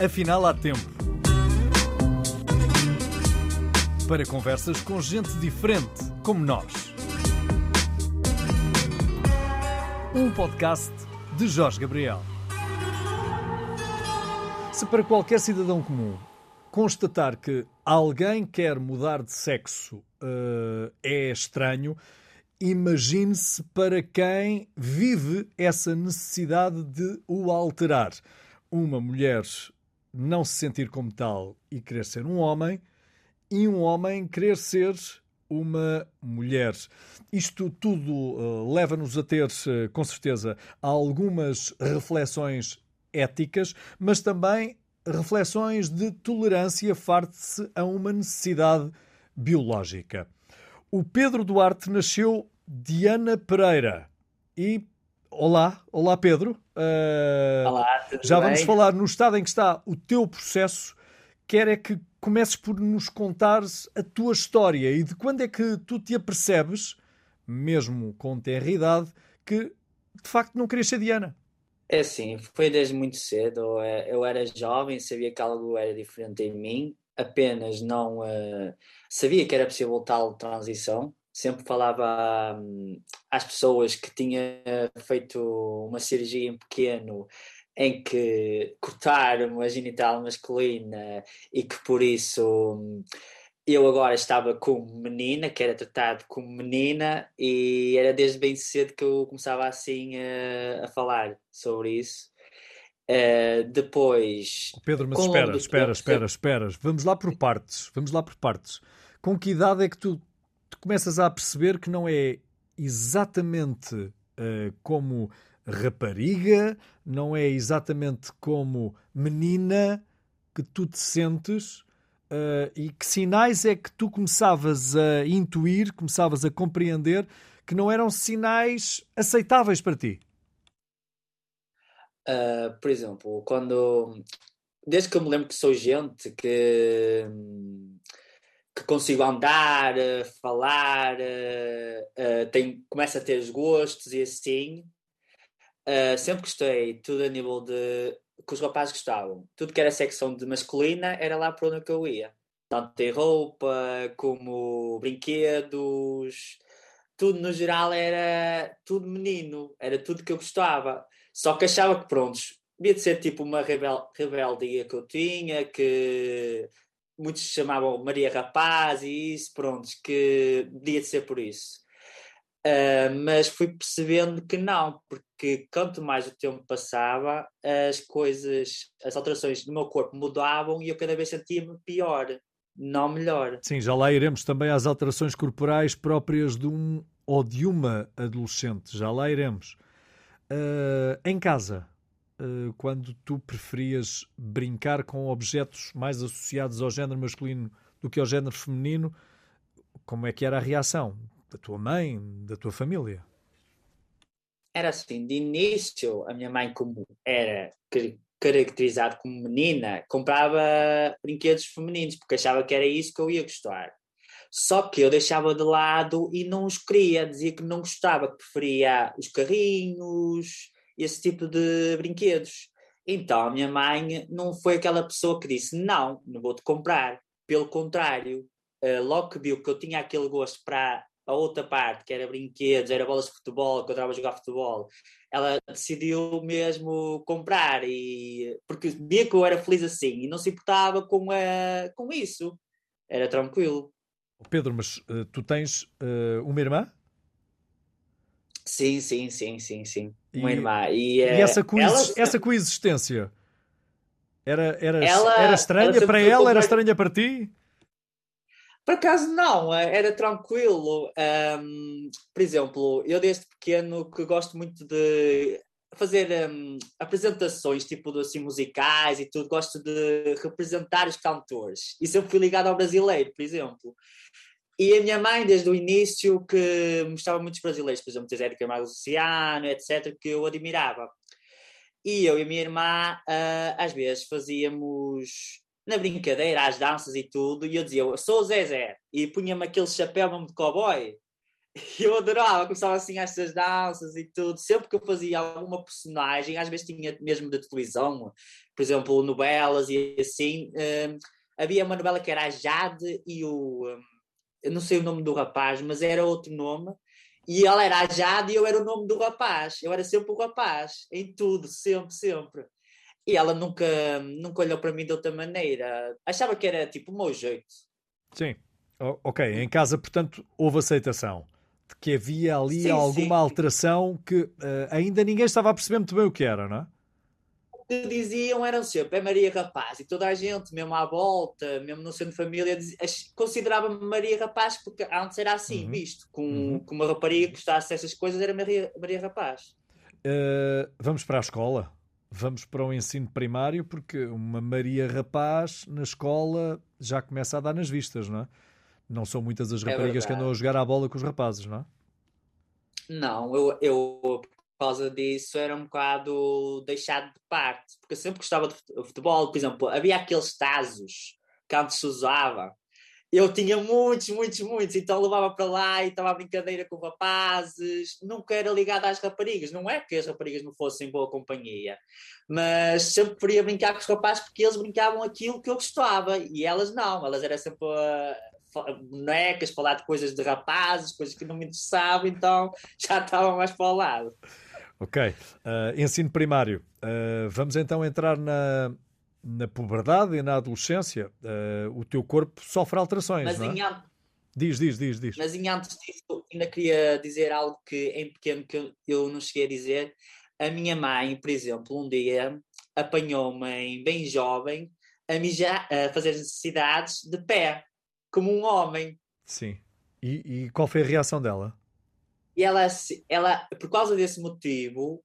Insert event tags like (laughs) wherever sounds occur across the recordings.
Afinal, há tempo. Para conversas com gente diferente, como nós. Um podcast de Jorge Gabriel. Se para qualquer cidadão comum constatar que alguém quer mudar de sexo uh, é estranho, imagine-se para quem vive essa necessidade de o alterar. Uma mulher não se sentir como tal e querer ser um homem, e um homem querer ser uma mulher. Isto tudo uh, leva-nos a ter, uh, com certeza, algumas reflexões éticas, mas também reflexões de tolerância face a uma necessidade biológica. O Pedro Duarte nasceu Diana Pereira e olá, olá Pedro. Uh, olá, já bem? vamos falar no estado em que está o teu processo. Quer é que comeces por nos contares a tua história e de quando é que tu te apercebes, mesmo com tenra idade, que de facto não querias ser Diana. É assim, foi desde muito cedo. É, eu era jovem, sabia que algo era diferente em mim, apenas não uh, sabia que era possível tal transição. Sempre falava um, às pessoas que tinha feito uma cirurgia em pequeno em que cortaram a genital masculina e que por isso hum, eu agora estava como menina, que era tratado como menina, e era desde bem cedo que eu começava assim a, a falar sobre isso. Uh, depois. Pedro, mas espera, espera, espera, espera. Vamos lá por partes. Vamos lá por partes. Com que idade é que tu, começas a perceber que não é exatamente uh, como rapariga, não é exatamente como menina que tu te sentes? Uh, e que sinais é que tu começavas a intuir, começavas a compreender que não eram sinais aceitáveis para ti? Uh, por exemplo, quando desde que eu me lembro que sou gente que, que consigo andar, falar, uh, tem, começa a ter os gostos e assim, sempre gostei, tudo a nível de que os rapazes gostavam. Tudo que era secção de masculina era lá para onde eu ia. Tanto em roupa, como brinquedos, tudo no geral era tudo menino, era tudo que eu gostava. Só que achava que, pronto, devia de ser tipo uma rebel rebeldia que eu tinha, que muitos chamavam Maria Rapaz e isso, pronto, que de ser por isso. Uh, mas fui percebendo que não, porque quanto mais o tempo passava, as coisas, as alterações no meu corpo mudavam e eu cada vez sentia-me pior, não melhor. Sim, já lá iremos também às alterações corporais próprias de um ou de uma adolescente, já lá iremos. Uh, em casa, uh, quando tu preferias brincar com objetos mais associados ao género masculino do que ao género feminino, como é que era a reação? da tua mãe, da tua família? Era assim, de início, a minha mãe, como era caracterizada como menina, comprava brinquedos femininos, porque achava que era isso que eu ia gostar. Só que eu deixava de lado e não os queria, dizia que não gostava, que preferia os carrinhos, esse tipo de brinquedos. Então a minha mãe não foi aquela pessoa que disse: Não, não vou-te comprar. Pelo contrário, eh, logo que viu que eu tinha aquele gosto para a outra parte, que era brinquedos, era bolas de futebol, que eu estava a jogar futebol, ela decidiu mesmo comprar, e porque via que eu era feliz assim e não se importava com, a, com isso. Era tranquilo. Pedro, mas uh, tu tens uh, uma irmã? Sim, sim, sim, sim, sim. Uma irmã. E, e essa, coexist ela... essa coexistência era, era, ela, era estranha ela para ela? Era estranha para ti? Por acaso não, eh, era tranquilo. Um, por exemplo, eu desde pequeno que gosto muito de fazer um, apresentações tipo assim, musicais e tudo, gosto de representar os cantores. E sempre fui ligado ao brasileiro, por exemplo. E a minha mãe, desde o início, que mostrava muitos brasileiros, por exemplo, Zé de Camargo Luciano, etc., que eu admirava. E eu e a minha irmã, uh, às vezes, fazíamos na brincadeira, às danças e tudo, e eu dizia, eu sou o Zezé, e punha-me aquele chapéu mesmo de cowboy, eu adorava, começava assim estas danças e tudo. Sempre que eu fazia alguma personagem, às vezes tinha mesmo da televisão, por exemplo, novelas e assim. Um, havia uma novela que era a Jade e o. Um, eu não sei o nome do rapaz, mas era outro nome. E ela era a Jade e eu era o nome do rapaz. Eu era sempre o rapaz, em tudo, sempre, sempre. E ela nunca, nunca olhou para mim de outra maneira. Achava que era tipo o meu jeito. Sim. ok, em casa, portanto, houve aceitação de que havia ali sim, alguma sim. alteração que uh, ainda ninguém estava a perceber muito bem o que era, não é? Que diziam eram sempre, é Maria Rapaz, e toda a gente, mesmo à volta, mesmo no centro de família, considerava-me Maria Rapaz, porque antes era assim, uhum. visto, com, uhum. com uma rapariga que gostasse dessas coisas, era Maria, Maria Rapaz. Uh, vamos para a escola, vamos para o ensino primário, porque uma Maria Rapaz na escola já começa a dar nas vistas, não é? Não são muitas as é raparigas é que andam a jogar à bola com os rapazes, não é? Não, eu, eu causa disso era um bocado deixado de parte, porque eu sempre gostava de futebol, por exemplo, havia aqueles tazos que antes se usava, eu tinha muitos, muitos, muitos, então levava para lá e estava a brincadeira com rapazes, nunca era ligado às raparigas, não é que as raparigas não fossem boa companhia, mas sempre preferia brincar com os rapazes porque eles brincavam aquilo que eu gostava. E elas não, elas eram sempre a, bonecas, falar de coisas de rapazes, coisas que não me interessavam, então já estava mais para o lado. Ok. Uh, ensino primário. Uh, vamos então entrar na, na puberdade e na adolescência. Uh, o teu corpo sofre alterações, Mas não é? Diz, diz, diz, diz. Mas em antes disso, ainda queria dizer algo que em pequeno que eu não cheguei a dizer. A minha mãe, por exemplo, um dia apanhou-me bem jovem a, mijar, a fazer necessidades de pé como um homem. Sim. E, e, qual foi a reação dela? E ela, ela, por causa desse motivo,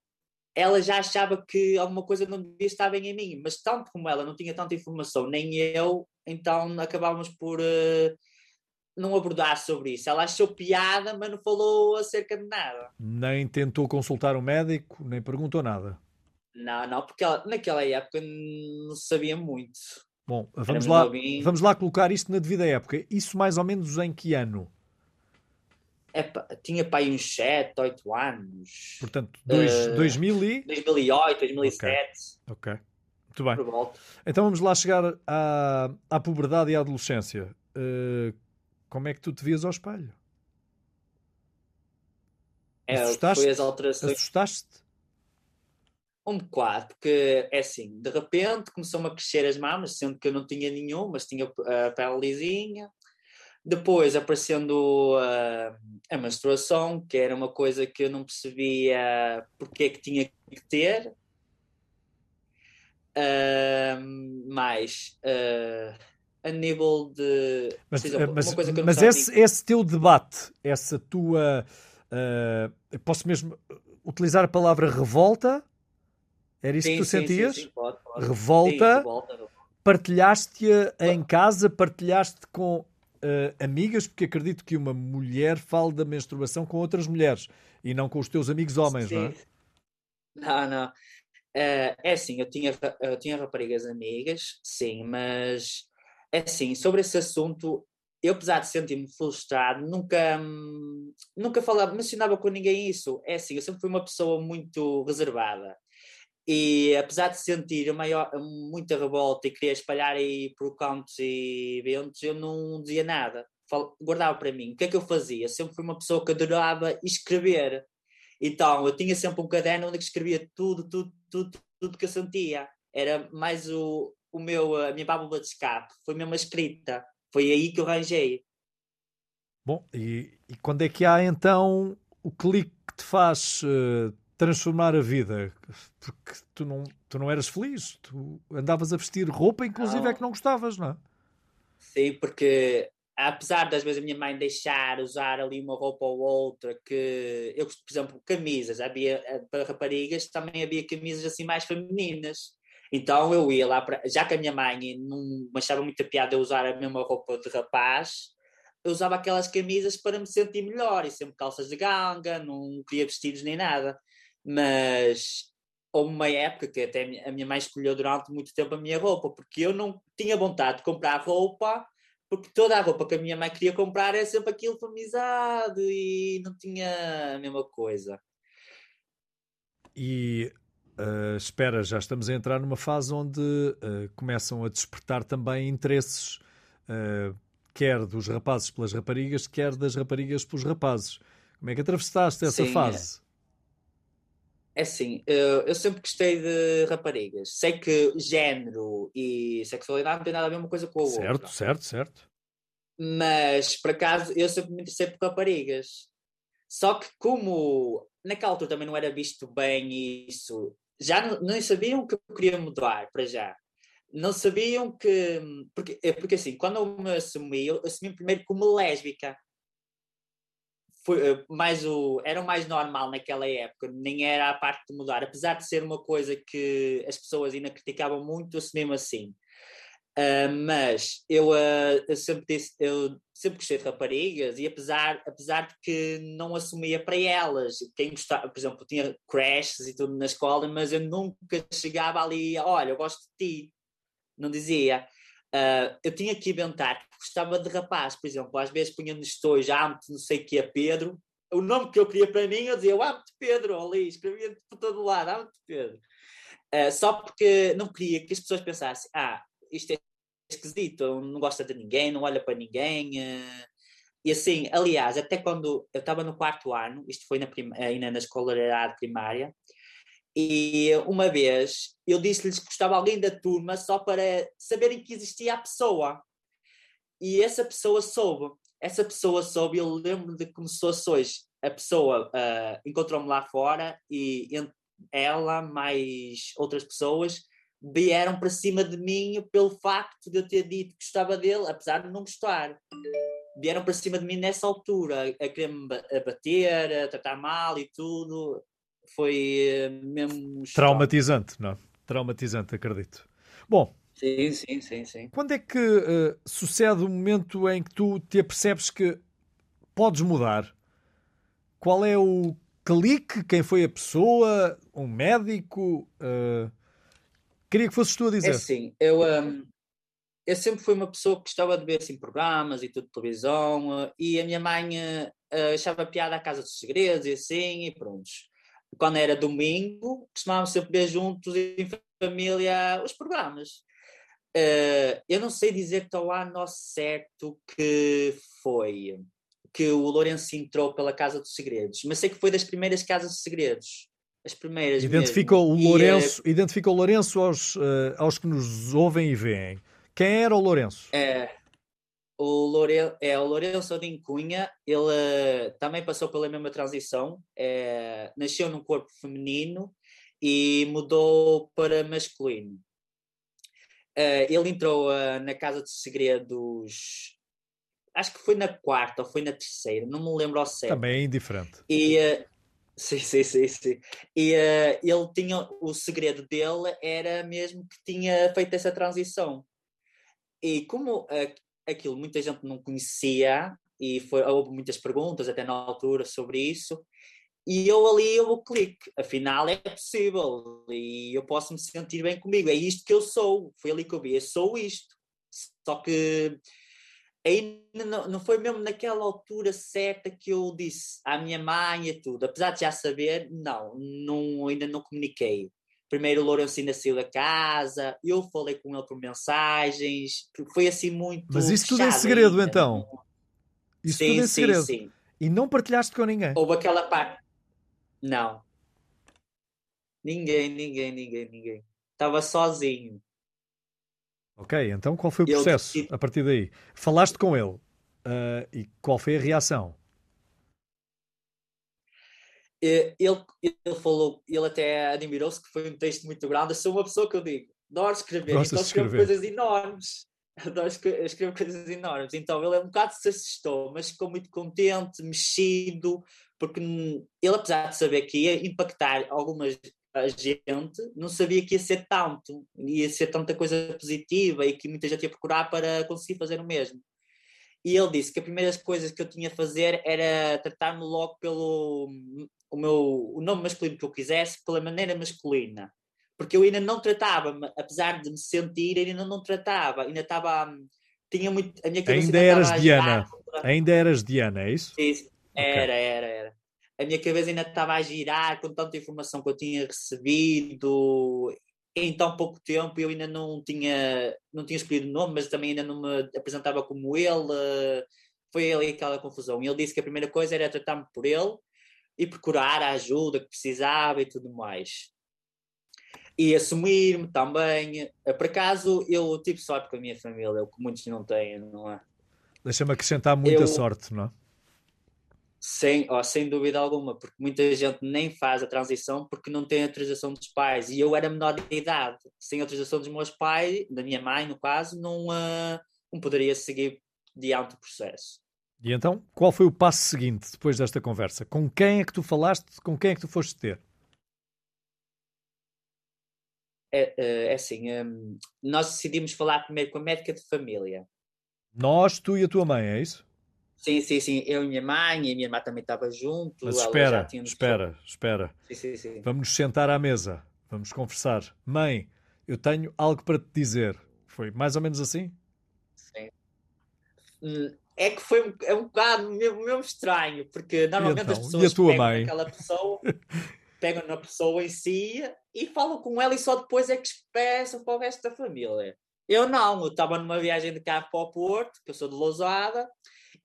ela já achava que alguma coisa não devia estar bem em mim, mas tanto como ela não tinha tanta informação, nem eu, então acabámos por uh, não abordar sobre isso. Ela achou piada, mas não falou acerca de nada. Nem tentou consultar um médico, nem perguntou nada. Não, não, porque ela, naquela época não sabia muito. Bom, vamos lá, vamos lá colocar isto na devida época. Isso mais ou menos em que ano? É, tinha para aí uns 7, 8 anos. Portanto, dois, uh, 2000 e... 2008, 2007. Ok. okay. Muito bem. Então vamos lá chegar à, à puberdade e à adolescência. Uh, como é que tu te vias ao espelho? É, Assustaste? Foi as alterações. Assustaste? Um bocado, porque é assim, de repente começou-me a crescer as mamas, sendo que eu não tinha nenhum, mas tinha a pele lisinha. Depois aparecendo a, a menstruação, que era uma coisa que eu não percebia porque é que tinha que ter. Uh, mais uh, a nível de. Mas, exemplo, mas, mas esse, esse teu debate, essa tua. Uh, posso mesmo utilizar a palavra revolta? Era isso sim, que tu sim, sentias? Sim, pode, pode. Revolta. revolta, revolta. Partilhaste-a em casa, partilhaste com uh, amigas, porque acredito que uma mulher fale da menstruação com outras mulheres e não com os teus amigos homens, não é? Não, não. Uh, é assim, eu tinha, eu tinha raparigas amigas, sim, mas é assim, sobre esse assunto, eu apesar de sentir-me frustrado, nunca, hum, nunca falava, mencionava com ninguém isso. É assim, eu sempre fui uma pessoa muito reservada. E apesar de sentir maior, muita revolta e querer espalhar aí por cantos e eventos, eu não dizia nada. Guardava para mim. O que é que eu fazia? Sempre fui uma pessoa que adorava escrever. Então, eu tinha sempre um caderno onde escrevia tudo, tudo, tudo, tudo que eu sentia. Era mais o, o meu, a minha válvula de escape. Foi mesmo a escrita. Foi aí que eu arranjei. Bom, e, e quando é que há então o clique que te faz uh, transformar a vida, porque tu não, tu não eras feliz, tu andavas a vestir roupa, inclusive não. é que não gostavas, não é? Sim, porque apesar das vezes a minha mãe deixar usar ali uma roupa ou outra, que eu, por exemplo, camisas, havia eh, para raparigas também havia camisas assim mais femininas. Então eu ia lá para. Já que a minha mãe não achava muita piada eu usar a mesma roupa de rapaz, eu usava aquelas camisas para me sentir melhor e sempre calças de ganga, não queria vestidos nem nada mas houve uma época que até a minha mãe escolheu durante muito tempo a minha roupa, porque eu não tinha vontade de comprar roupa porque toda a roupa que a minha mãe queria comprar é sempre aquilo famizado e não tinha a mesma coisa. E uh, espera, já estamos a entrar numa fase onde uh, começam a despertar também interesses, uh, quer dos rapazes pelas raparigas, quer das raparigas pelos rapazes. Como é que atravessaste essa Sim, é. fase? É assim, eu, eu, sempre gostei de raparigas. Sei que género e sexualidade não tem nada a ver uma coisa com a outra. Certo, certo, certo. Mas, por acaso, eu sempre me interessei por raparigas. Só que como naquela altura também não era visto bem isso, já não, não sabiam que eu queria mudar para já. Não sabiam que... Porque, é porque assim, quando eu me assumi, eu assumi primeiro como lésbica foi eh, mais o era o mais normal naquela época, nem era a parte de mudar, apesar de ser uma coisa que as pessoas ainda criticavam muito, mesmo assim. Uh, mas eu, uh, eu, sempre disse, eu sempre gostei de raparigas e apesar, apesar de que não assumia para elas, quem gostava, por exemplo, tinha crashes e tudo na escola, mas eu nunca chegava ali, olha, eu gosto de ti, não dizia. Uh, eu tinha que inventar, gostava de rapaz, por exemplo, às vezes punha nos stories, amo-te, não sei o que é Pedro, o nome que eu queria para mim, eu dizia, amo-te Pedro, ali, escrevia por todo lado, amo-te Pedro. Uh, só porque não queria que as pessoas pensassem, ah, isto é esquisito, não gosta de ninguém, não olha para ninguém. Uh, e assim, aliás, até quando eu estava no quarto ano, isto foi na ainda na escolaridade primária, e uma vez eu disse-lhes que gostava alguém da turma só para saberem que existia a pessoa. E essa pessoa soube. Essa pessoa soube, eu lembro de como se fosse hoje. A pessoa uh, encontrou-me lá fora e ela, mais outras pessoas, vieram para cima de mim pelo facto de eu ter dito que gostava dele, apesar de não gostar. Vieram para cima de mim nessa altura, a querer-me bater, a tratar mal e tudo foi eh, mesmo. Traumatizante, não? Traumatizante, acredito. Bom. Sim, sim, sim, sim. Quando é que uh, sucede o momento em que tu te apercebes que podes mudar? Qual é o clique? Quem foi a pessoa? Um médico? Uh, queria que fosses tu a dizer. É sim, eu, um, eu sempre fui uma pessoa que gostava de ver assim, programas e tudo de televisão, uh, e a minha mãe achava piada a Casa dos Segredos e assim, e prontos quando era domingo, costumávamos sempre ver juntos em família os programas. Uh, eu não sei dizer que ao ano certo que foi que o Lourenço entrou pela Casa dos Segredos, mas sei que foi das primeiras Casas dos Segredos. As primeiras. Identifica mesmo. o Lourenço, e, uh, identifica o Lourenço aos, uh, aos que nos ouvem e veem. Quem era o Lourenço? É, o Lourenço, é, o Lourenço Odin Cunha, ele uh, também passou pela mesma transição, é, nasceu num corpo feminino e mudou para masculino. Uh, ele entrou uh, na Casa dos Segredos, acho que foi na quarta ou foi na terceira, não me lembro ao certo. Também é indiferente. E, sim, sim, sim, sim. E ele tinha, o segredo dele era mesmo que tinha feito essa transição. E como aquilo muita gente não conhecia e foi, houve muitas perguntas até na altura sobre isso. E eu ali eu clique, afinal é possível e eu posso me sentir bem comigo, é isto que eu sou, foi ali que eu vi, eu sou isto. Só que aí não, não foi mesmo naquela altura certa que eu disse à minha mãe e tudo, apesar de já saber, não, não ainda não comuniquei primeiro o Lourenço ainda saiu da casa, eu falei com ele por mensagens, foi assim muito. Mas isso tudo é segredo ainda. então? Isso sim, tudo é segredo. Sim, sim. E não partilhaste com ninguém? Houve aquela parte. Não. Ninguém, ninguém, ninguém, ninguém. Estava sozinho. Ok, então qual foi o processo eu... a partir daí? Falaste com ele uh, e qual foi a reação? Ele, ele falou, ele até admirou-se que foi um texto muito grande. Eu sou uma pessoa que eu digo, adoro escrever, então escrevo coisas enormes. (laughs) Adoro escrever coisas enormes. Então ele é um bocado se assustou, mas ficou muito contente, mexido, porque ele, apesar de saber que ia impactar algumas a gente, não sabia que ia ser tanto, ia ser tanta coisa positiva e que muita gente ia procurar para conseguir fazer o mesmo. E ele disse que as primeiras coisas que eu tinha a fazer era tratar-me logo pelo o meu o nome masculino que eu quisesse pela maneira masculina. Porque eu ainda não tratava, apesar de me sentir, ainda não, tratava, ainda estava tinha muito. A minha cabeça ainda eras Diana. Ainda eras Diana, é isso? Sim, era, okay. era, era. A minha cabeça ainda estava a girar com tanta informação que eu tinha recebido em tão pouco tempo. Eu ainda não tinha, não tinha escolhido o nome, mas também ainda não me apresentava como ele. Foi ali aquela confusão. E ele disse que a primeira coisa era tratar-me por ele e procurar a ajuda que precisava e tudo mais e assumir-me também. Eh, por acaso, eu tive sorte com a minha família, o que muitos não têm, não é? Deixa-me acrescentar muita eu, sorte, não é? Sem, oh, sem dúvida alguma, porque muita gente nem faz a transição porque não tem autorização dos pais. E eu era menor de idade, sem autorização dos meus pais, da minha mãe, no caso, não, uh, não poderia seguir diante do processo. E então, qual foi o passo seguinte depois desta conversa? Com quem é que tu falaste? Com quem é que tu foste ter? é, é, é assim, um, nós decidimos falar primeiro com a médica de família. Nós, tu e a tua mãe, é isso? Sim, sim, sim. Eu e minha mãe, e minha irmã também estava junto. Mas espera, espera, espera. Sim, sim, sim. Vamos nos sentar à mesa, vamos conversar. Mãe, eu tenho algo para te dizer. Foi mais ou menos assim? Sim. Hum, é que foi é um bocado mesmo, mesmo estranho, porque normalmente então, as pessoas tua mãe? aquela pessoa (laughs) pegam na pessoa em si e falam com ela e só depois é que expressam para o resto da família. Eu não, eu estava numa viagem de carro para o Porto, que eu sou de Lousada,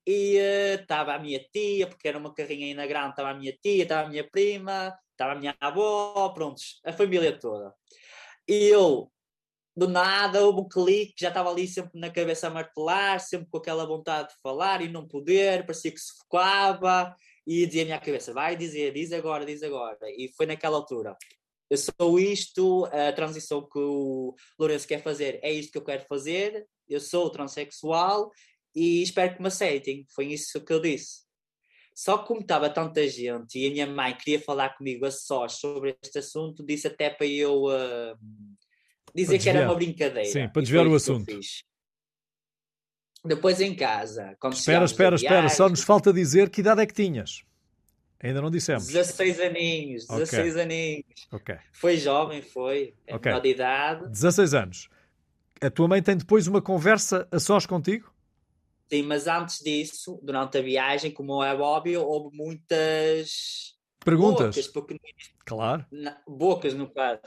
e estava uh, a minha tia, porque era uma carrinha ainda grande, estava a minha tia, estava a minha prima, estava a minha avó, prontos, a família toda. E eu, do nada, houve um clique, já estava ali sempre na cabeça a martelar, sempre com aquela vontade de falar e não poder, parecia que se focava, e dizia a minha cabeça, vai dizer, diz agora, diz agora. E foi naquela altura. Eu sou isto, a transição que o Lourenço quer fazer é isto que eu quero fazer, eu sou transexual e espero que me aceitem. Foi isso que eu disse. Só que como estava tanta gente e a minha mãe queria falar comigo a sós sobre este assunto, disse até para eu uh, dizer que era uma brincadeira. Sim, para desviar o assunto. Depois em casa. espera, espera, espera. Só nos falta dizer que idade é que tinhas. Ainda não dissemos. 16 aninhos, 16 okay. aninhos. Foi jovem, foi. É okay. menor de idade. 16 anos. A tua mãe tem depois uma conversa a sós contigo? Sim, mas antes disso, durante a viagem, como é óbvio, houve muitas perguntas. Bocas, porque, claro. Bocas, no caso.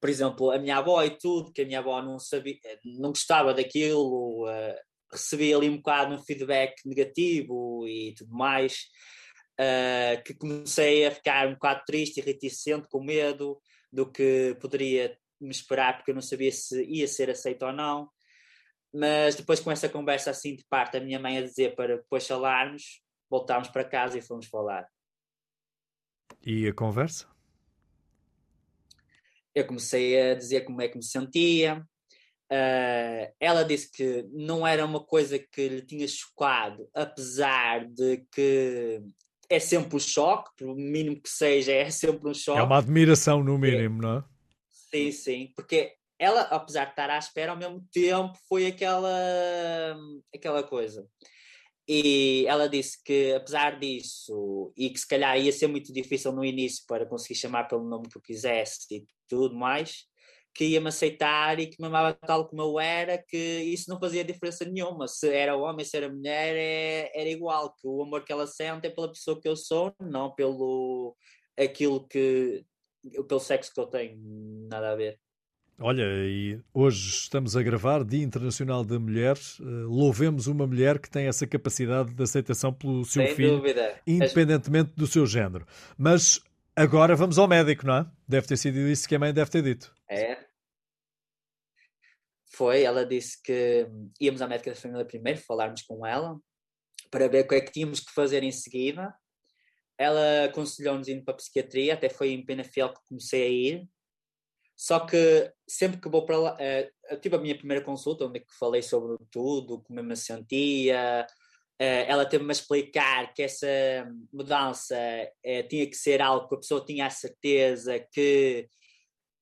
Por exemplo, a minha avó e tudo, que a minha avó não sabia, não gostava daquilo, uh, recebi ali um bocado um feedback negativo e tudo mais, uh, que comecei a ficar um bocado triste e reticente, com medo do que poderia me esperar, porque eu não sabia se ia ser aceito ou não. Mas depois, com essa conversa assim de parte, a minha mãe a dizer para depois falarmos, voltámos para casa e fomos falar. E a conversa? Eu comecei a dizer como é que me sentia, Uh, ela disse que não era uma coisa que lhe tinha chocado, apesar de que é sempre um choque, por mínimo que seja, é sempre um choque. É uma admiração, no mínimo, não é? Sim, sim, porque ela, apesar de estar à espera, ao mesmo tempo foi aquela, aquela coisa. E ela disse que, apesar disso, e que se calhar ia ser muito difícil no início para conseguir chamar pelo nome que eu quisesse e tudo mais, que ia me aceitar e que me amava tal como eu era, que isso não fazia diferença nenhuma. Se era homem, se era mulher, é, era igual. Que o amor que ela sente é pela pessoa que eu sou, não pelo aquilo que pelo sexo que eu tenho, nada a ver. Olha, e hoje estamos a gravar Dia Internacional da Mulher. Uh, louvemos uma mulher que tem essa capacidade de aceitação pelo seu Sem filho, dúvida. independentemente do seu género. Mas agora vamos ao médico, não é? Deve ter sido isso que a mãe deve ter dito. É. Foi, ela disse que íamos à médica da família primeiro, falarmos com ela, para ver o que é que tínhamos que fazer em seguida. Ela aconselhou-nos ir para a psiquiatria, até foi em Penafiel que comecei a ir. Só que sempre que vou para lá, uh, eu tive a minha primeira consulta, onde é falei sobre tudo, como me sentia. Uh, ela teve-me a explicar que essa mudança uh, tinha que ser algo que a pessoa tinha a certeza que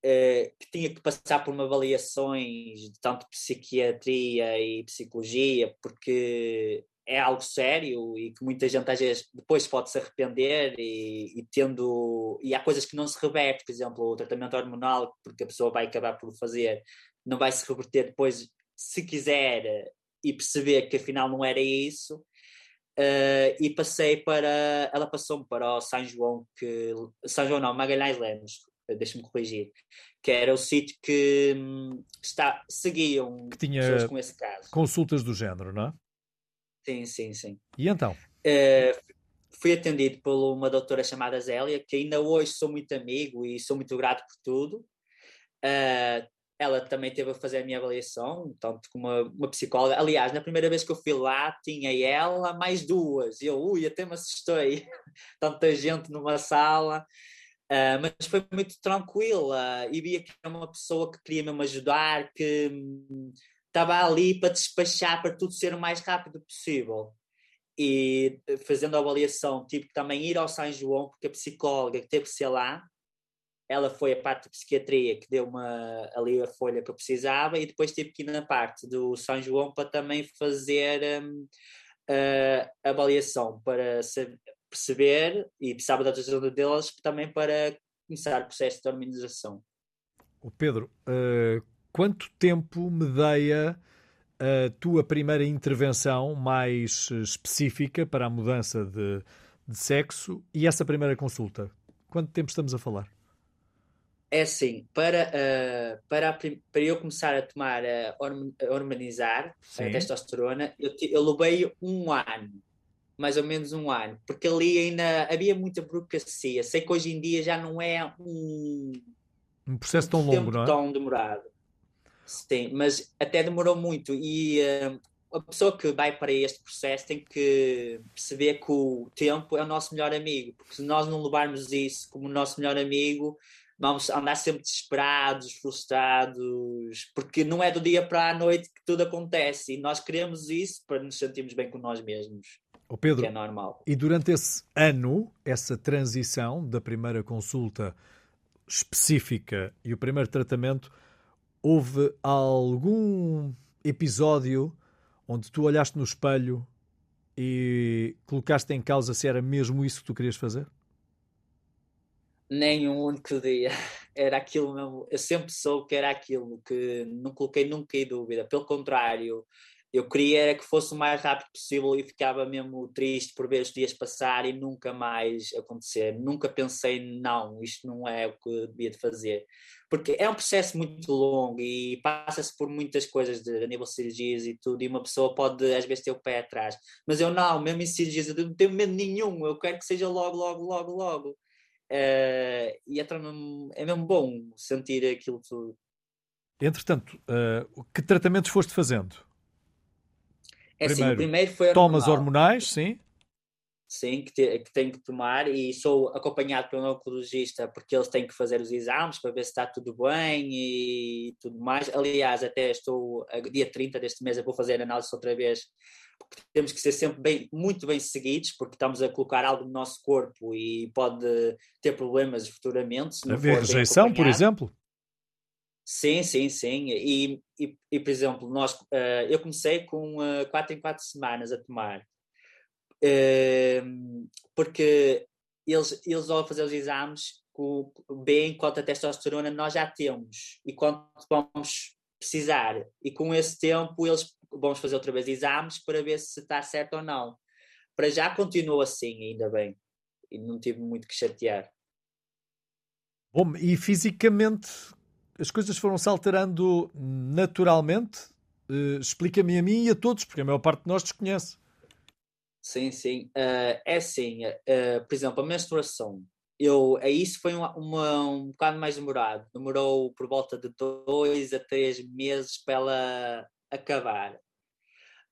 eh, que tinha que passar por uma avaliações de tanto psiquiatria e psicologia, porque é algo sério e que muita gente às vezes depois pode se arrepender e, e, tendo e há coisas que não se reverte, por exemplo, o tratamento hormonal, porque a pessoa vai acabar por fazer, não vai se reverter depois, se quiser, e perceber que afinal não era isso. Uh, e passei para. Ela passou-me para o São João, que. São João não, Magalhães Lemos, deixa-me corrigir, que era o sítio que hum, está, seguiam que tinha pessoas com esse caso. Consultas do género, não é? Sim, sim, sim. E então? Uh, fui atendido por uma doutora chamada Zélia, que ainda hoje sou muito amigo e sou muito grato por tudo. Uh, ela também teve a fazer a minha avaliação, tanto como uma, uma, psicóloga. Aliás, na primeira vez que eu fui lá, tinha ela mais duas. E eu, ui, até me assustei. (laughs) Tanta gente numa sala. Uh, mas foi muito tranquila e via que era uma pessoa que queria mesmo ajudar, que hum, estava ali para despachar para tudo ser o mais rápido possível. E fazendo a avaliação, tive que também ir ao São João, porque a psicóloga que teve que ser lá, ela foi a parte de psiquiatria que deu uma, ali a folha que eu precisava e depois tive que ir na parte do São João para também fazer um, a avaliação para perceber e precisava da ajuda deles também para começar o processo de harmonização. O Pedro, uh, quanto tempo medeia a tua primeira intervenção mais específica para a mudança de, de sexo e essa primeira consulta? Quanto tempo estamos a falar? É assim, para, uh, para, para eu começar a tomar, uh, a hormonizar Sim. a testosterona, eu, eu levei um ano, mais ou menos um ano, porque ali ainda havia muita burocracia. Sei que hoje em dia já não é um, um processo tão longo, não é? tão demorado. Sim, mas até demorou muito e uh, a pessoa que vai para este processo tem que perceber que o tempo é o nosso melhor amigo, porque se nós não levarmos isso como nosso melhor amigo, vamos andar sempre desesperados, frustrados, porque não é do dia para a noite que tudo acontece e nós queremos isso para nos sentirmos bem com nós mesmos. Oh Pedro, que é normal. E durante esse ano, essa transição da primeira consulta específica e o primeiro tratamento, houve algum episódio onde tu olhaste no espelho e colocaste em causa se era mesmo isso que tu querias fazer? nem um único dia. (laughs) Era aquilo mesmo. Eu sempre soube que era aquilo, que não coloquei nunca em dúvida. Pelo contrário, eu queria que fosse o mais rápido possível e ficava mesmo triste por ver os dias passar e nunca mais acontecer. Nunca pensei, não, isto não é o que devia de fazer. Porque é um processo muito longo e passa-se por muitas coisas de, a nível de cirurgias e tudo, e uma pessoa pode às vezes ter o pé atrás. Mas eu não, mesmo em cirurgias, eu não tenho medo nenhum, eu quero que seja logo, logo, logo, logo. Uh, e é, é mesmo bom sentir aquilo tudo. Entretanto, uh, que tratamentos foste fazendo? É primeiro, assim, primeiro foi tomas hormonais, sim? Sim, que, te, que tenho que tomar e sou acompanhado pelo oncologista porque eles têm que fazer os exames para ver se está tudo bem e tudo mais. Aliás, até estou, dia 30 deste mês, eu vou fazer a análise outra vez porque temos que ser sempre bem, muito bem seguidos, porque estamos a colocar algo no nosso corpo e pode ter problemas futuramente. Haver rejeição, por exemplo? Sim, sim, sim. E, e, e por exemplo, nós, uh, eu comecei com uh, quatro em quatro semanas a tomar, uh, porque eles, eles ao fazer os exames, com, bem quanto a testosterona nós já temos e quanto vamos precisar. E com esse tempo eles vamos fazer outra vez exames para ver se está certo ou não. Para já continua assim, ainda bem. E não tive muito que chatear. Bom, e fisicamente as coisas foram-se alterando naturalmente? Uh, Explica-me a mim e a todos, porque a maior parte de nós desconhece. Sim, sim. Uh, é assim, uh, por exemplo, a menstruação. Eu, é isso foi uma, uma, um bocado mais demorado. Demorou por volta de dois a três meses para ela acabar.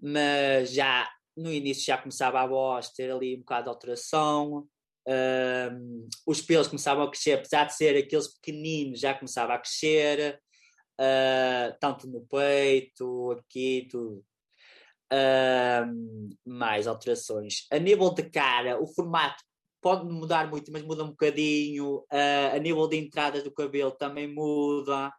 Mas já no início já começava a voz ter ali um bocado de alteração, um, os pelos começavam a crescer, apesar de ser aqueles pequeninos, já começava a crescer, uh, tanto no peito, aqui, tudo. Um, mais alterações. A nível de cara, o formato pode mudar muito, mas muda um bocadinho. Uh, a nível de entrada do cabelo também muda.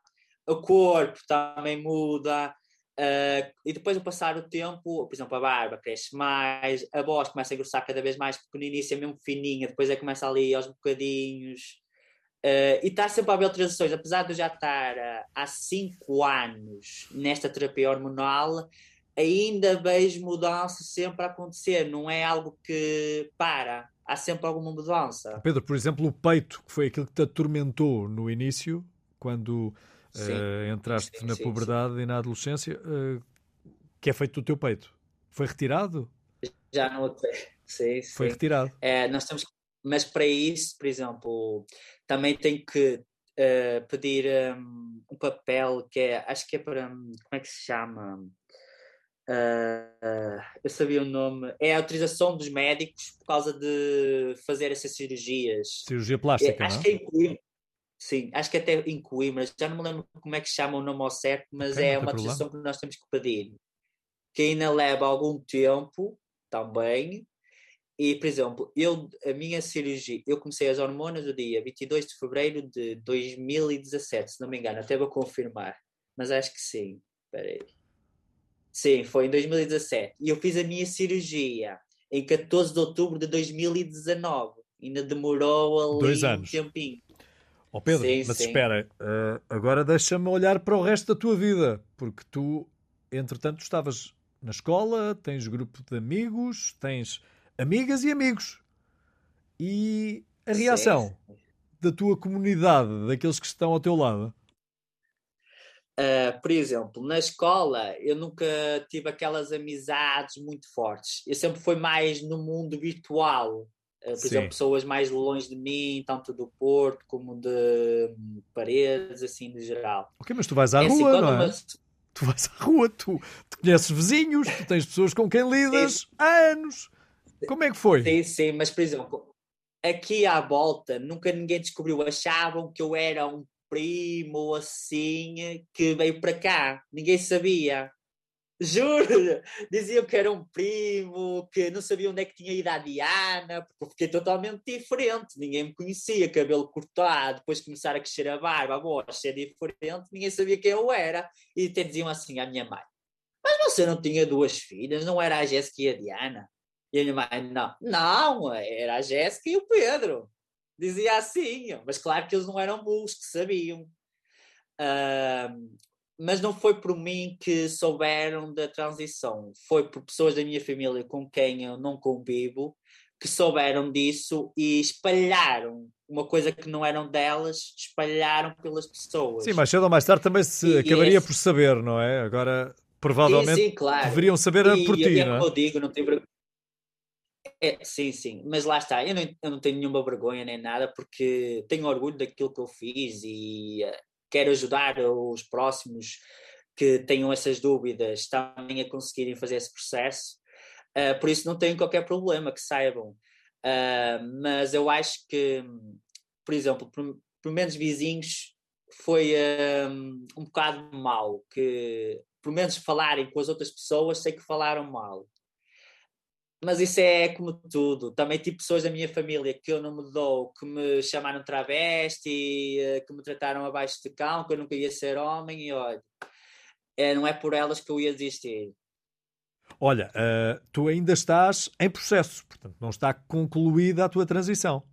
O corpo também muda. Uh, e depois, ao passar o tempo, por exemplo, a barba cresce mais, a voz começa a engrossar cada vez mais, porque no início é mesmo fininha, depois é começa ali aos bocadinhos. Uh, e está sempre a haver transições, apesar de eu já estar uh, há 5 anos nesta terapia hormonal, ainda vejo mudança sempre a acontecer, não é algo que para, há sempre alguma mudança. Pedro, por exemplo, o peito, que foi aquilo que te atormentou no início, quando uh, entraste sim, na sim, puberdade sim. e na adolescência, uh, que é feito do teu peito? Foi retirado? Já não sim, Foi retirado. É, nós temos mas para isso, por exemplo, também tem que uh, pedir um, um, papel que é, acho que é para, como é que se chama? Uh, eu sabia o nome, é a autorização dos médicos por causa de fazer essas cirurgias. Cirurgia plástica, é, acho não? que é em Coimbra. Sim, acho que até em Coimbra, já não me lembro como é que chama o nome ao certo, mas okay, é uma autorização que nós temos que pedir. Que ainda leva algum tempo também. E, por exemplo, eu, a minha cirurgia, eu comecei as hormonas no dia 22 de fevereiro de 2017, se não me engano, até vou confirmar, mas acho que sim. Espera aí. Sim, foi em 2017. E eu fiz a minha cirurgia em 14 de outubro de 2019. Ainda demorou ali Dois anos. um tempinho. Oh Pedro, sim, mas sim. espera, uh, agora deixa-me olhar para o resto da tua vida, porque tu, entretanto, estavas na escola, tens grupo de amigos, tens amigas e amigos. E a reação sim. da tua comunidade, daqueles que estão ao teu lado? Uh, por exemplo, na escola eu nunca tive aquelas amizades muito fortes. Eu sempre fui mais no mundo virtual. Uh, por Sim. exemplo, pessoas mais longe de mim, tanto do Porto como de Paredes, assim, de geral. Ok, mas tu vais à é assim, rua, assim, não é? Uma... Tu vais à rua, tu, tu conheces vizinhos, tu tens pessoas com quem lidas há anos. Como é que foi? Sim, sim, mas por exemplo, aqui à volta nunca ninguém descobriu. Achavam que eu era um primo assim que veio para cá. Ninguém sabia. Juro! Diziam que era um primo, que não sabia onde é que tinha ido a Diana, porque fiquei totalmente diferente. Ninguém me conhecia, cabelo cortado, depois começar a crescer a barba, a voz ser diferente, ninguém sabia quem eu era. E até diziam assim à minha mãe: Mas você não tinha duas filhas, não era a Jéssica e a Diana? E a minha mãe: Não, não, era a Jéssica e o Pedro dizia assim, mas claro que eles não eram burros, que sabiam. Uh, mas não foi por mim que souberam da transição, foi por pessoas da minha família com quem eu não convivo que souberam disso e espalharam uma coisa que não eram delas, espalharam pelas pessoas. Sim, mais cedo ou mais tarde também se e acabaria esse... por saber, não é? Agora, provavelmente, sim, sim, claro. deveriam saber e, por ti, não é? Eu digo, não tenho é, sim, sim, mas lá está, eu não, eu não tenho nenhuma vergonha nem nada, porque tenho orgulho daquilo que eu fiz e quero ajudar os próximos que tenham essas dúvidas também a conseguirem fazer esse processo. Uh, por isso não tenho qualquer problema que saibam. Uh, mas eu acho que, por exemplo, por, menos vizinhos foi um, um bocado mal que, por menos falarem com as outras pessoas, sei que falaram mal. Mas isso é como tudo. Também tive pessoas da minha família que eu não me dou, que me chamaram travesti, eh, que me trataram abaixo de cão, que eu nunca ia ser homem, e olha, é, não é por elas que eu ia desistir. Olha, uh, tu ainda estás em processo, portanto, não está concluída a tua transição.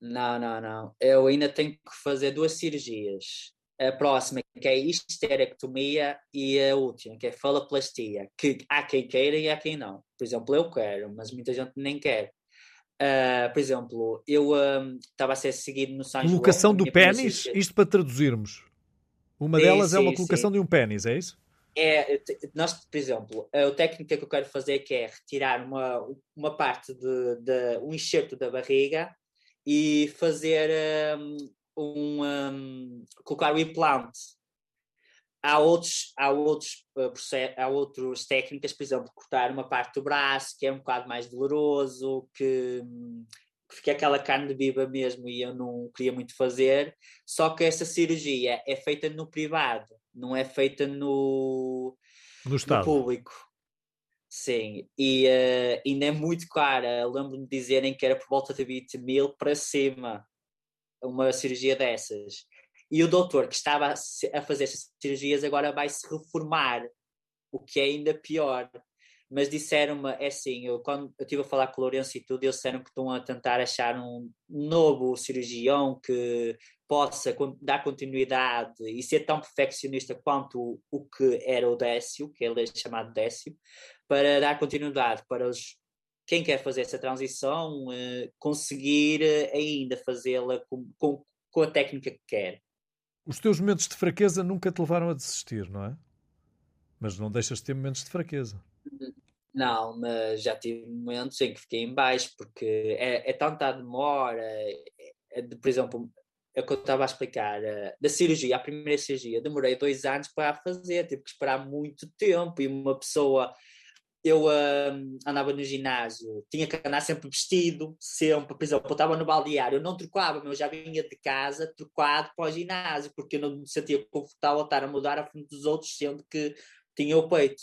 Não, não, não. Eu ainda tenho que fazer duas cirurgias a próxima, que é histerectomia, e a última, que é faloplastia, que há quem queira e há quem não. Por exemplo, eu quero, mas muita gente nem quer. Uh, por exemplo, eu estava um, a ser seguido no São Colocação do pênis, isto para traduzirmos. Uma sim, delas sim, é uma colocação sim. de um pênis, é isso? É, nós, por exemplo, a técnica que eu quero fazer que é retirar uma, uma parte de, de um enxerto da barriga e fazer um, um, um, colocar o implante. Há outros, há outros uh, há outras técnicas, por exemplo, cortar uma parte do braço que é um bocado mais doloroso, que, que fica aquela carne viva mesmo e eu não queria muito fazer. Só que essa cirurgia é feita no privado, não é feita no, no, no público. Sim, e uh, ainda é muito cara. Lembro-me de dizerem que era por volta de 20 mil para cima uma cirurgia dessas. E o doutor que estava a fazer essas cirurgias agora vai se reformar, o que é ainda pior. mas disseram-me, é assim, eu, quando eu estive a falar com o Lourenço e tudo, eles disseram que estão a tentar achar um novo cirurgião que possa dar continuidade e ser tão perfeccionista quanto o, que era o Décio, que ele é chamado Décio, para dar continuidade para os, quem quer fazer essa transição eh, conseguir eh, ainda fazê-la com, com, com a técnica que quer. Os teus momentos de fraqueza nunca te levaram a desistir, não é? Mas não deixas de ter momentos de fraqueza. Não, mas já tive momentos em que fiquei em baixo, porque é, é tanta demora. É, é, por exemplo, é o que eu estava a explicar, uh, da cirurgia, a primeira cirurgia, demorei dois anos para a fazer, tive que esperar muito tempo e uma pessoa eu uh, andava no ginásio, tinha que andar sempre vestido, sempre, por exemplo, eu estava no baldeário, eu não trocava, mas eu já vinha de casa trocado para o ginásio, porque eu não me sentia confortável estar a mudar à frente dos outros, sendo que tinha o peito.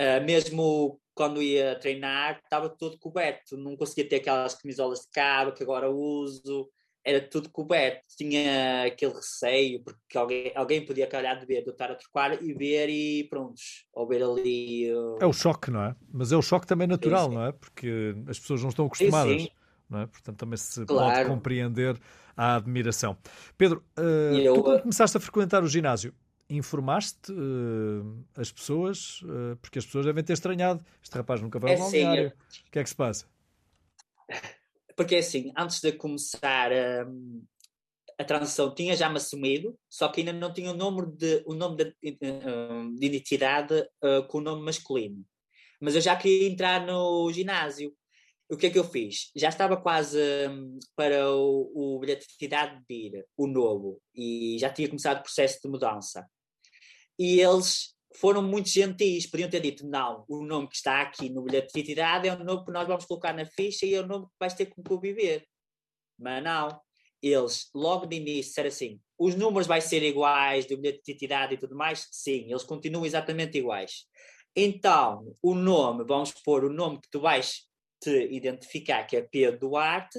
Uh, mesmo quando ia treinar, estava todo coberto, não conseguia ter aquelas camisolas de cabo que agora uso, era tudo coberto, tinha aquele receio, porque alguém, alguém podia calhar de ver, de eu estar a trocar e ver e prontos, ou ver ali. Uh... É o choque, não é? Mas é o choque também natural, sim, sim. não é? Porque as pessoas não estão acostumadas. Sim, não é? Portanto, também se claro. pode compreender a admiração. Pedro, uh, eu, tu quando começaste a frequentar o ginásio, informaste uh, as pessoas, uh, porque as pessoas devem ter estranhado. Este rapaz nunca vai ao é balneário. O que é que se passa? (laughs) Porque assim, antes de começar um, a transição, tinha já me assumido, só que ainda não tinha o nome de, o nome de, hum, de identidade uh, com o nome masculino. Mas eu já queria entrar no ginásio. O que é que eu fiz? Já estava quase um, para o, o bilhete de identidade de ir, o novo, e já tinha começado o processo de mudança. E eles foram muito gentis, podiam ter dito, não, o nome que está aqui no bilhete de identidade é o nome que nós vamos colocar na ficha e é o nome que vais ter que conviver. Mas não, eles logo de início disseram assim, os números vão ser iguais do bilhete de identidade e tudo mais? Sim, eles continuam exatamente iguais. Então, o nome, vamos pôr o nome que tu vais te identificar, que é Pedro Duarte,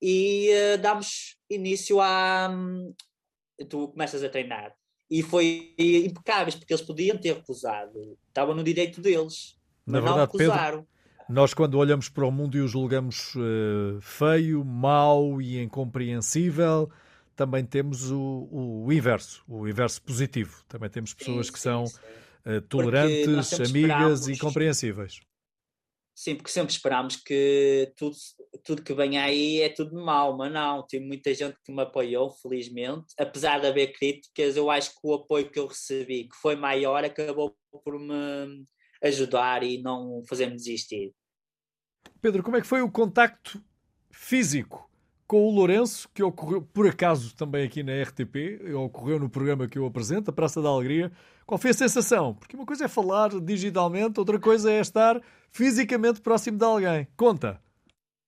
e uh, damos início a... Um, tu começas a treinar e foi impecáveis, porque eles podiam ter recusado, estavam no direito deles, Na mas verdade, não recusaram. Pedro, nós, quando olhamos para o mundo e o julgamos uh, feio, mau e incompreensível, também temos o, o, inverso, o inverso positivo. Também temos pessoas sim, que sim, são uh, tolerantes, amigas e compreensíveis. Sim, porque sempre esperámos que tudo, tudo que vem aí é tudo mau, mas não, tive muita gente que me apoiou, felizmente. Apesar de haver críticas, eu acho que o apoio que eu recebi, que foi maior, acabou por me ajudar e não fazer-me desistir. Pedro, como é que foi o contacto físico com o Lourenço, que ocorreu por acaso também aqui na RTP, ocorreu no programa que eu apresento, a Praça da Alegria. Qual foi a sensação? Porque uma coisa é falar digitalmente, outra coisa é estar fisicamente próximo de alguém. Conta.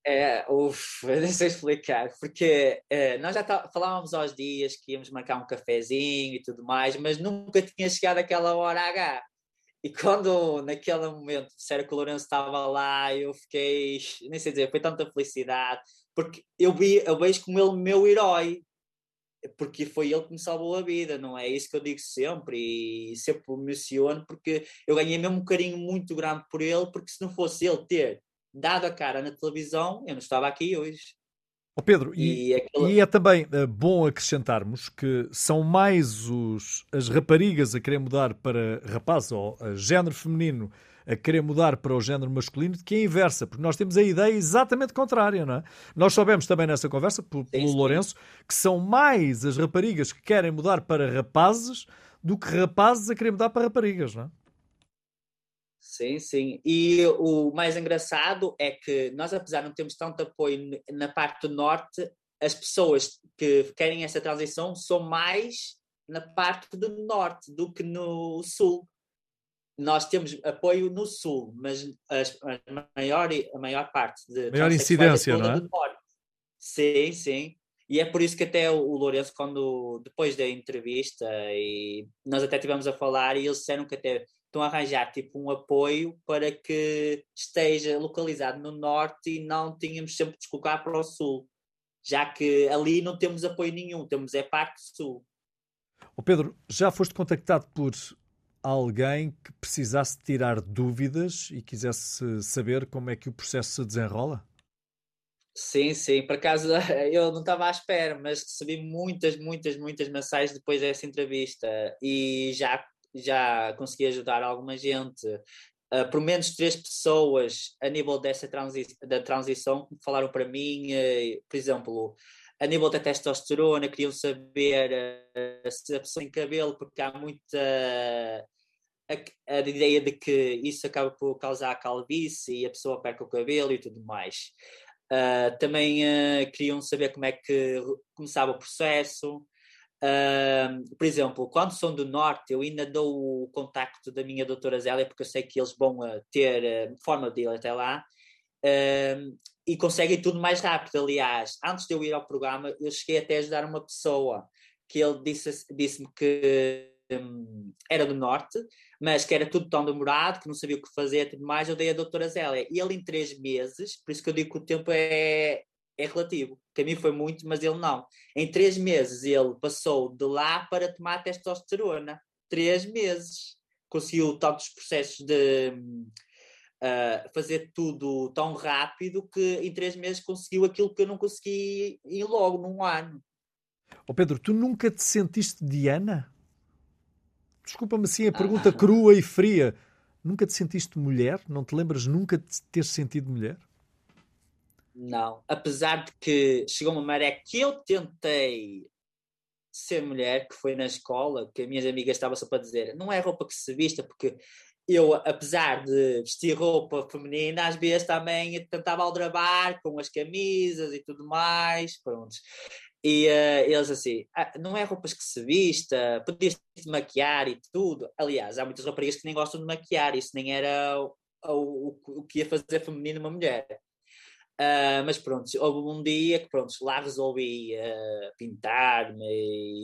É, uf, (laughs) não sei explicar, porque é, nós já tá, falávamos aos dias que íamos marcar um cafezinho e tudo mais, mas nunca tinha chegado aquela hora H. E quando, naquele momento, disseram que o Lourenço estava lá, eu fiquei, nem sei dizer, foi tanta felicidade, porque eu, vi, eu vejo como ele meu herói, porque foi ele que me salvou a vida, não é isso que eu digo sempre e sempre menciono, porque eu ganhei mesmo um carinho muito grande por ele, porque se não fosse ele ter dado a cara na televisão, eu não estava aqui hoje. Oh Pedro, e, e, aquela... e, é também uh, bom acrescentarmos que são mais os, as raparigas a querer mudar para rapaz ou género feminino a querer mudar para o género masculino do que a inversa, porque nós temos a ideia exatamente contrária, não é? Nós soubemos também nessa conversa, pelo, pelo Lourenço, que são mais as raparigas que querem mudar para rapazes do que rapazes a querer mudar para raparigas, não é? Sim, sim. E o mais engraçado é que nós, apesar de não termos tanto apoio na parte do norte, as pessoas que querem essa transição são mais na parte do norte do que no sul nós temos apoio no sul, mas a, maior, a maior parte de maior incidência, é não é? Sim, sim. E é por isso que até o, o Lourenço, quando depois da entrevista, e nós até tivemos a falar, e eles disseram que até estão a arranjar tipo um apoio para que esteja localizado no norte e não tínhamos sempre de deslocar para o sul, já que ali não temos apoio nenhum, temos é parte sul. O Pedro, já foste contactado por alguém que precisasse tirar dúvidas e quisesse saber como é que o processo se desenrola? Sim, sim, por acaso (laughs) eu não estava à espera, mas recebi muitas, muitas, muitas mensagens depois dessa entrevista e já, já consegui ajudar alguma gente. Uh, por menos três pessoas a nível dessa transi da transição falaram para mim, uh, por exemplo, a nível da testosterona, queriam saber uh, se a pessoa tem cabelo, porque há muita a, a, ideia de que isso acaba por causar calvície e a pessoa perca o cabelo e tudo mais. Uh, também uh, queriam saber como é que começava o processo. Uh, por exemplo, quando são do Norte, eu ainda dou o contacto da minha doutora Zélia, porque eu sei que eles vão ter forma de ir até lá. e conseguem tudo mais rápido. Aliás, antes de eu ir ao programa, eu cheguei até a ajudar uma pessoa que ele disse-me disse que um, era do norte, mas que era tudo tão demorado, que não sabia o que fazer e tudo mais, eu dei a doutora Zélia. E ele em três meses, por isso que eu digo que o tempo é, é relativo. Para mim foi muito, mas ele não. Em três meses ele passou de lá para tomar testosterona. Três meses. Conseguiu tantos processos de uh, fazer tudo tão rápido que em três meses conseguiu aquilo que eu não consegui em logo, num ano. Oh Pedro, tu nunca te sentiste Diana? Desculpa-me assim a pergunta ah. crua e fria. Nunca te sentiste mulher? Não te lembras nunca de ter sentido mulher? Não. Apesar de que chegou uma maré que eu tentei ser mulher, que foi na escola, que as minhas amigas estavam só para dizer, não é roupa que se vista, porque eu, apesar de vestir roupa feminina, às vezes também tentava aldrabar com as camisas e tudo mais, pronto. E uh, eles assim, ah, não é roupas que se vista, podias te maquiar e tudo. Aliás, há muitas raparigas que nem gostam de maquiar, isso nem era o, o, o que ia fazer feminino uma mulher. Uh, mas pronto, houve um dia que pronto, lá resolvi uh, pintar-me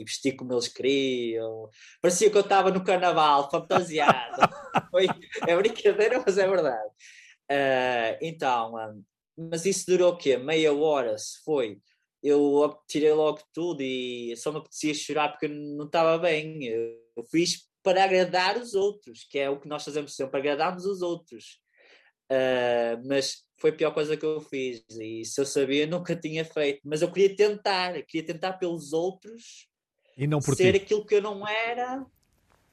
e vestir como eles queriam. Parecia que eu estava no carnaval, fantasiado. (laughs) Foi, é brincadeira, mas é verdade. Uh, então, um, mas isso durou o quê? Meia hora, se foi eu tirei logo tudo e só me apetecia chorar porque não estava bem. Eu fiz para agradar os outros, que é o que nós fazemos sempre, agradarmos os outros. Mas foi a pior coisa que eu fiz e se eu sabia nunca tinha feito. Mas eu queria tentar, queria tentar pelos outros e não por ser ti. aquilo que eu não era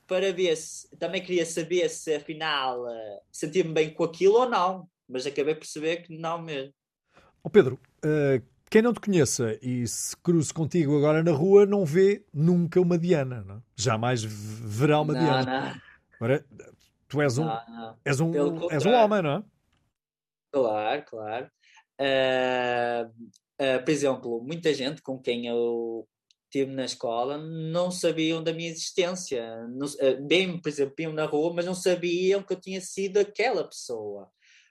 para ver se também queria saber se afinal uh, sentia-me bem com aquilo ou não. Mas acabei por perceber que não mesmo. Oh Pedro, uh, quem não te conheça e se cruze contigo agora na rua não vê nunca uma Diana, não? É? jamais verá uma não, Diana. Não. Agora, tu és um, não, és, um, és um homem, não é? Claro, claro. Uh, uh, por exemplo, muita gente com quem eu estive na escola não sabiam da minha existência. Não, uh, bem, por exemplo, iam na rua, mas não sabiam que eu tinha sido aquela pessoa.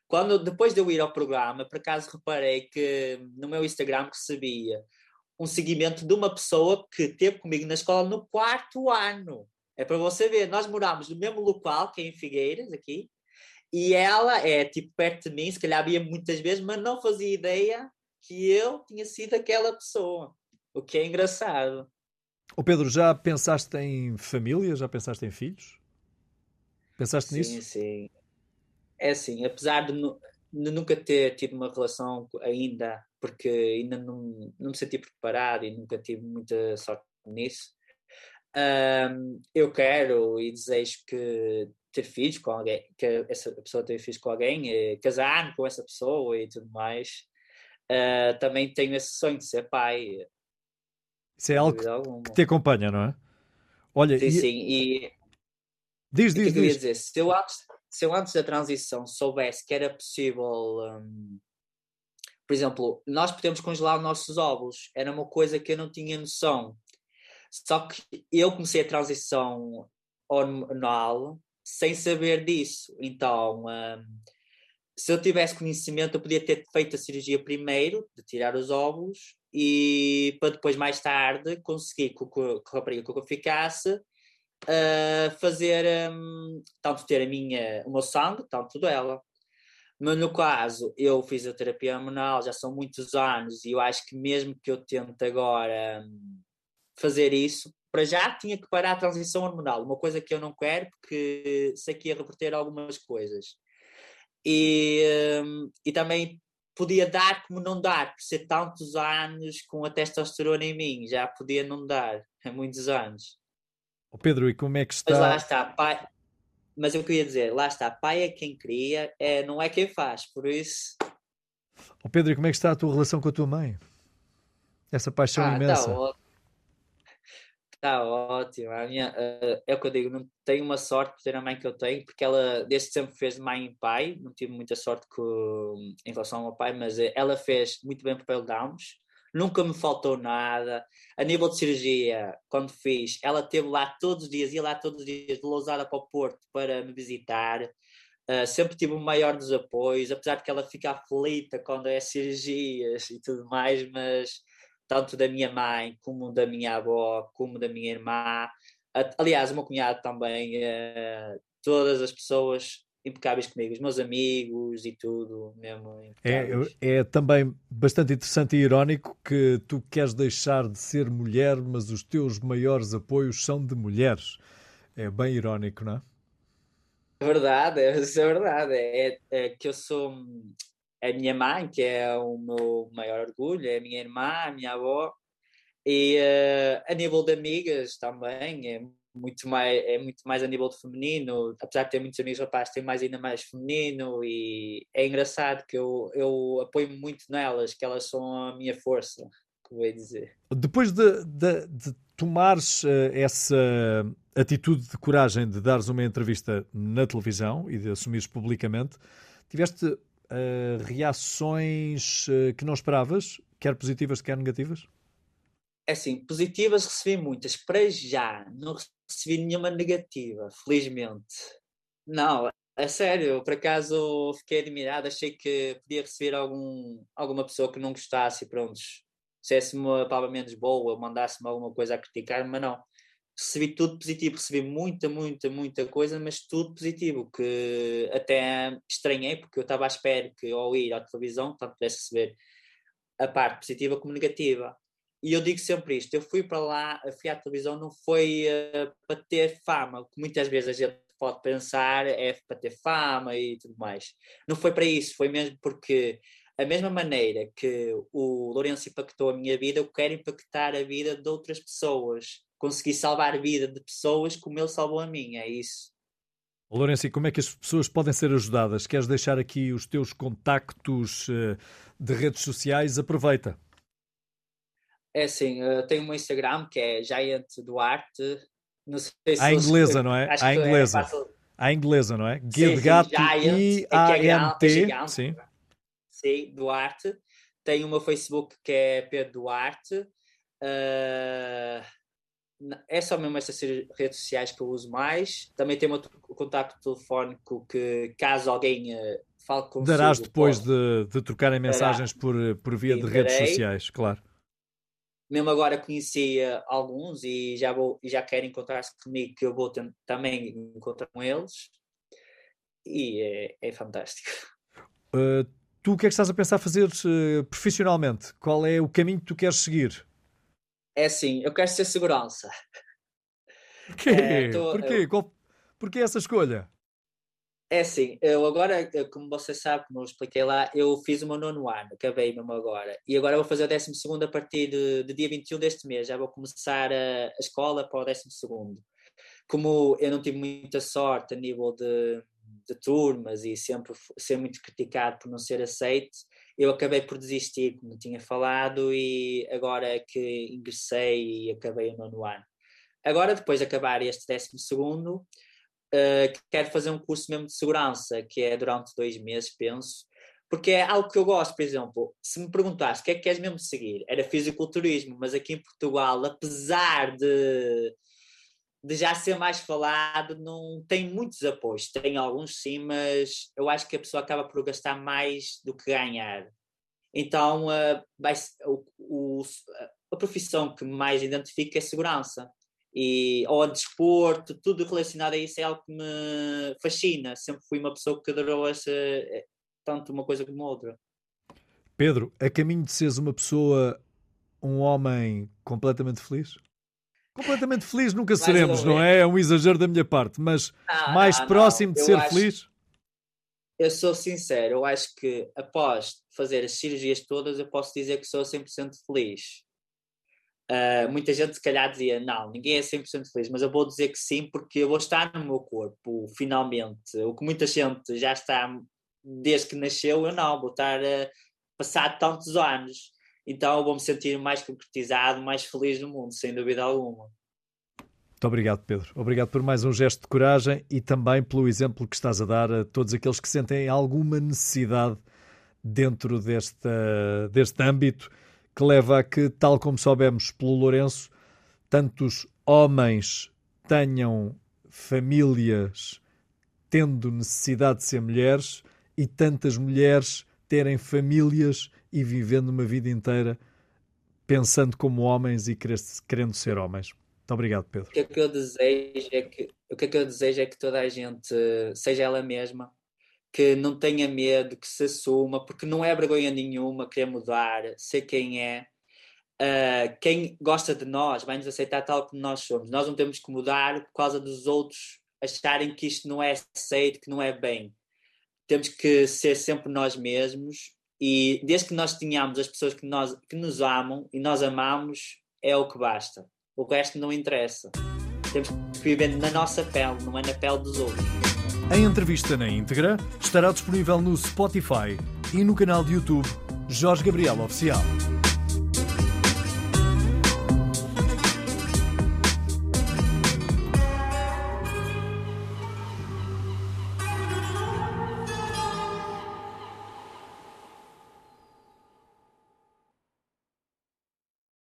Quando, depois de eu ir ao programa, por acaso reparei que no meu Instagram recebia um seguimento de uma pessoa que esteve comigo na escola no quarto ano. É para você ver, nós morámos no mesmo local, que é em Figueiras, aqui, e ela é tipo perto de mim, se calhar via muitas vezes, mas não fazia ideia que eu tinha sido aquela pessoa. O que é engraçado. O Pedro, já pensaste em família? Já pensaste em filhos? Pensaste sim, nisso? Sim, sim é assim, apesar de, de, nunca ter tido uma relação ainda, porque ainda não, não me senti preparado e nunca tive muita sorte nisso, um, eu quero e desejo que ter filhos com alguém, que essa pessoa tenha filhos com alguém, casar-me com essa pessoa e tudo mais. Uh, também tenho esse sonho de ser pai. Isso é algo que te acompanha, não é? Olha, sim, e... sim. E... Diz, diz, que diz. Dizer? Se eu antes, se eu antes da transição soubesse que era possível, um, por exemplo, nós podemos congelar os nossos ovos, era uma coisa que eu não tinha noção. Só que eu comecei a transição hormonal sem saber disso. Então, um, se eu tivesse conhecimento, eu podia ter feito a cirurgia primeiro, de tirar os óvulos, e para depois, mais tarde, conseguir que, que a rapariga que eu ficasse uh, fazer um, tanto ter a minha, o meu sangue, tanto dela. Mas no caso, eu fiz a terapia hormonal já são muitos anos e eu acho que mesmo que eu tente agora um, fazer isso, para já tinha que parar a transição hormonal, uma coisa que eu não quero, porque sei que ia reverter algumas coisas. E, um, e também podia dar como não dar, por ser tantos anos com a testosterona em mim, já podia não dar, (laughs) há muitos anos. Oh Pedro, e como é que está? Mas lá está, pai. Mas eu queria dizer, lá está, pai é quem cria, é, não é quem faz, por isso. Oh Pedro, e como é que está a tua relação com a tua mãe? Essa paixão ah, tá imensa. Está ótimo. A minha, uh, é o que eu digo, não tenho uma sorte por ter a mãe que eu tenho, porque ela desde sempre fez mãe e pai. Não tive muita sorte com, em relação ao meu pai, mas eh, ela fez muito bem o papel de Downs. Nunca me faltou nada. A nível de cirurgia, quando fiz, ela esteve lá todos os dias, ia lá todos os dias de Lousada para o Porto para me visitar. Uh, sempre tive o maior dos apoios, apesar de que ela fica aflita quando é cirurgias e tudo mais, mas tanto da minha mãe, como da minha avó, como da minha irmã. Aliás, o meu cunhado também, eh, todas as pessoas impecáveis comigo, os meus amigos e tudo, mesmo. É, é também bastante interessante e irónico que tu queres deixar de ser mulher, mas os teus maiores apoios são de mulheres. É bem irónico, não é? É verdade, é, isso é verdade. É, é que eu sou a minha mãe, que é o meu maior orgulho, é a minha irmã, a minha avó, e uh, a nível de amigas também, é muito, mais, é muito mais a nível de feminino, apesar de ter muitos amigos rapazes, tem mais ainda mais feminino, e é engraçado que eu, eu apoio muito nelas, que elas são a minha força, que vou dizer. Depois de, de, de tomares uh, essa atitude de coragem de dares uma entrevista na televisão e de assumires publicamente, tiveste uh, reações uh, que não esperavas, quer positivas, quer negativas? É assim, positivas recebi muitas. Para já, não recebi nenhuma negativa, felizmente. Não, a sério, por acaso fiquei admirado, achei que podia receber algum, alguma pessoa que não gostasse e pronto, dissesse-me uma palavra menos boa, mandasse-me alguma coisa a criticar, mas não recebi tudo positivo, recebi muita, muita, muita coisa, mas tudo positivo, que até estranhei, porque eu estava à espera que ao ir à televisão, tanto pudesse receber a parte positiva como negativa. E eu digo sempre isto: eu fui para lá, fui à televisão, não foi uh, para ter fama, que muitas vezes a gente pode pensar é para ter fama e tudo mais. Não foi para isso, foi mesmo porque a mesma maneira que o Lourenço impactou a minha vida, eu quero impactar a vida de outras pessoas conseguir salvar a vida de pessoas como ele salvou a minha, é isso. Lourenço, e como é que as pessoas podem ser ajudadas? Queres deixar aqui os teus contactos uh, de redes sociais? Aproveita. É assim, uh, tenho um Instagram que é Giant Duarte. Não sei se à inglesa, não é? À é inglesa. É à inglesa, não é? Guia de gato I-A-N-T. Sim. Sim, Duarte. O meu Facebook que é Pedro Duarte. Uh, é só mesmo essas redes sociais que eu uso mais. Também tenho o contacto telefónico que, caso alguém uh, fale comigo. Darás depois de, de trocarem mensagens por, por via Sim, de redes darei. sociais, claro. Mesmo agora conheci uh, alguns e já, vou, já querem encontrar-se comigo, que eu vou também encontrar com eles. E é, é fantástico. Uh, tu o que é que estás a pensar fazer profissionalmente? Qual é o caminho que tu queres seguir? É assim, eu quero ser segurança. (laughs) Porquê? É, tô, Porquê? Eu... Qual... Porquê essa escolha? É assim, eu agora, como você sabe, como eu expliquei lá, eu fiz o meu nono ano, acabei mesmo agora. E agora vou fazer o décimo segundo a partir de, de dia 21 deste mês. Já vou começar a, a escola para o décimo segundo. Como eu não tive muita sorte a nível de, de turmas e sempre ser muito criticado por não ser aceito, eu acabei por desistir, como tinha falado, e agora que ingressei e acabei o nono ano. Agora, depois de acabar este décimo segundo, uh, quero fazer um curso mesmo de segurança, que é durante dois meses, penso, porque é algo que eu gosto, por exemplo, se me perguntasse o que é que queres mesmo seguir, era fisiculturismo, mas aqui em Portugal, apesar de de já ser mais falado, não tem muitos apoios. Tem alguns sim, mas eu acho que a pessoa acaba por gastar mais do que ganhar. Então, uh, vai, o, o, a profissão que mais identifica é segurança. E, ou a desporto, tudo relacionado a isso é algo que me fascina. Sempre fui uma pessoa que adorou essa, eh, tanto uma coisa como outra. Pedro, a caminho de seres uma pessoa, um homem completamente feliz? Completamente feliz nunca seremos, não é? É um exagero da minha parte, mas não, mais não, próximo de ser acho, feliz. Eu sou sincero, eu acho que após fazer as cirurgias todas, eu posso dizer que sou 100% feliz. Uh, muita gente se calhar dizia, não, ninguém é 100% feliz, mas eu vou dizer que sim, porque eu vou estar no meu corpo, finalmente. O que muita gente já está desde que nasceu, eu não, vou estar uh, passado tantos anos. Então eu vou me sentir mais concretizado, mais feliz no mundo, sem dúvida alguma. Muito obrigado, Pedro. Obrigado por mais um gesto de coragem e também pelo exemplo que estás a dar a todos aqueles que sentem alguma necessidade dentro deste, deste âmbito, que leva a que, tal como soubemos pelo Lourenço, tantos homens tenham famílias tendo necessidade de ser mulheres e tantas mulheres terem famílias e vivendo uma vida inteira pensando como homens e querendo ser homens. Muito obrigado, Pedro. O que é que eu desejo é que, o que, é que, eu desejo é que toda a gente seja ela mesma, que não tenha medo, que se assuma, porque não é vergonha nenhuma querer mudar, ser quem é. Uh, quem gosta de nós vai nos aceitar tal como nós somos. Nós não temos que mudar por causa dos outros acharem que isto não é aceito, que não é bem. Temos que ser sempre nós mesmos e desde que nós tenhamos as pessoas que, nós, que nos amam e nós amamos, é o que basta. O resto não interessa. Temos que viver na nossa pele, não é na pele dos outros. A entrevista na íntegra estará disponível no Spotify e no canal de YouTube Jorge Gabriel Oficial.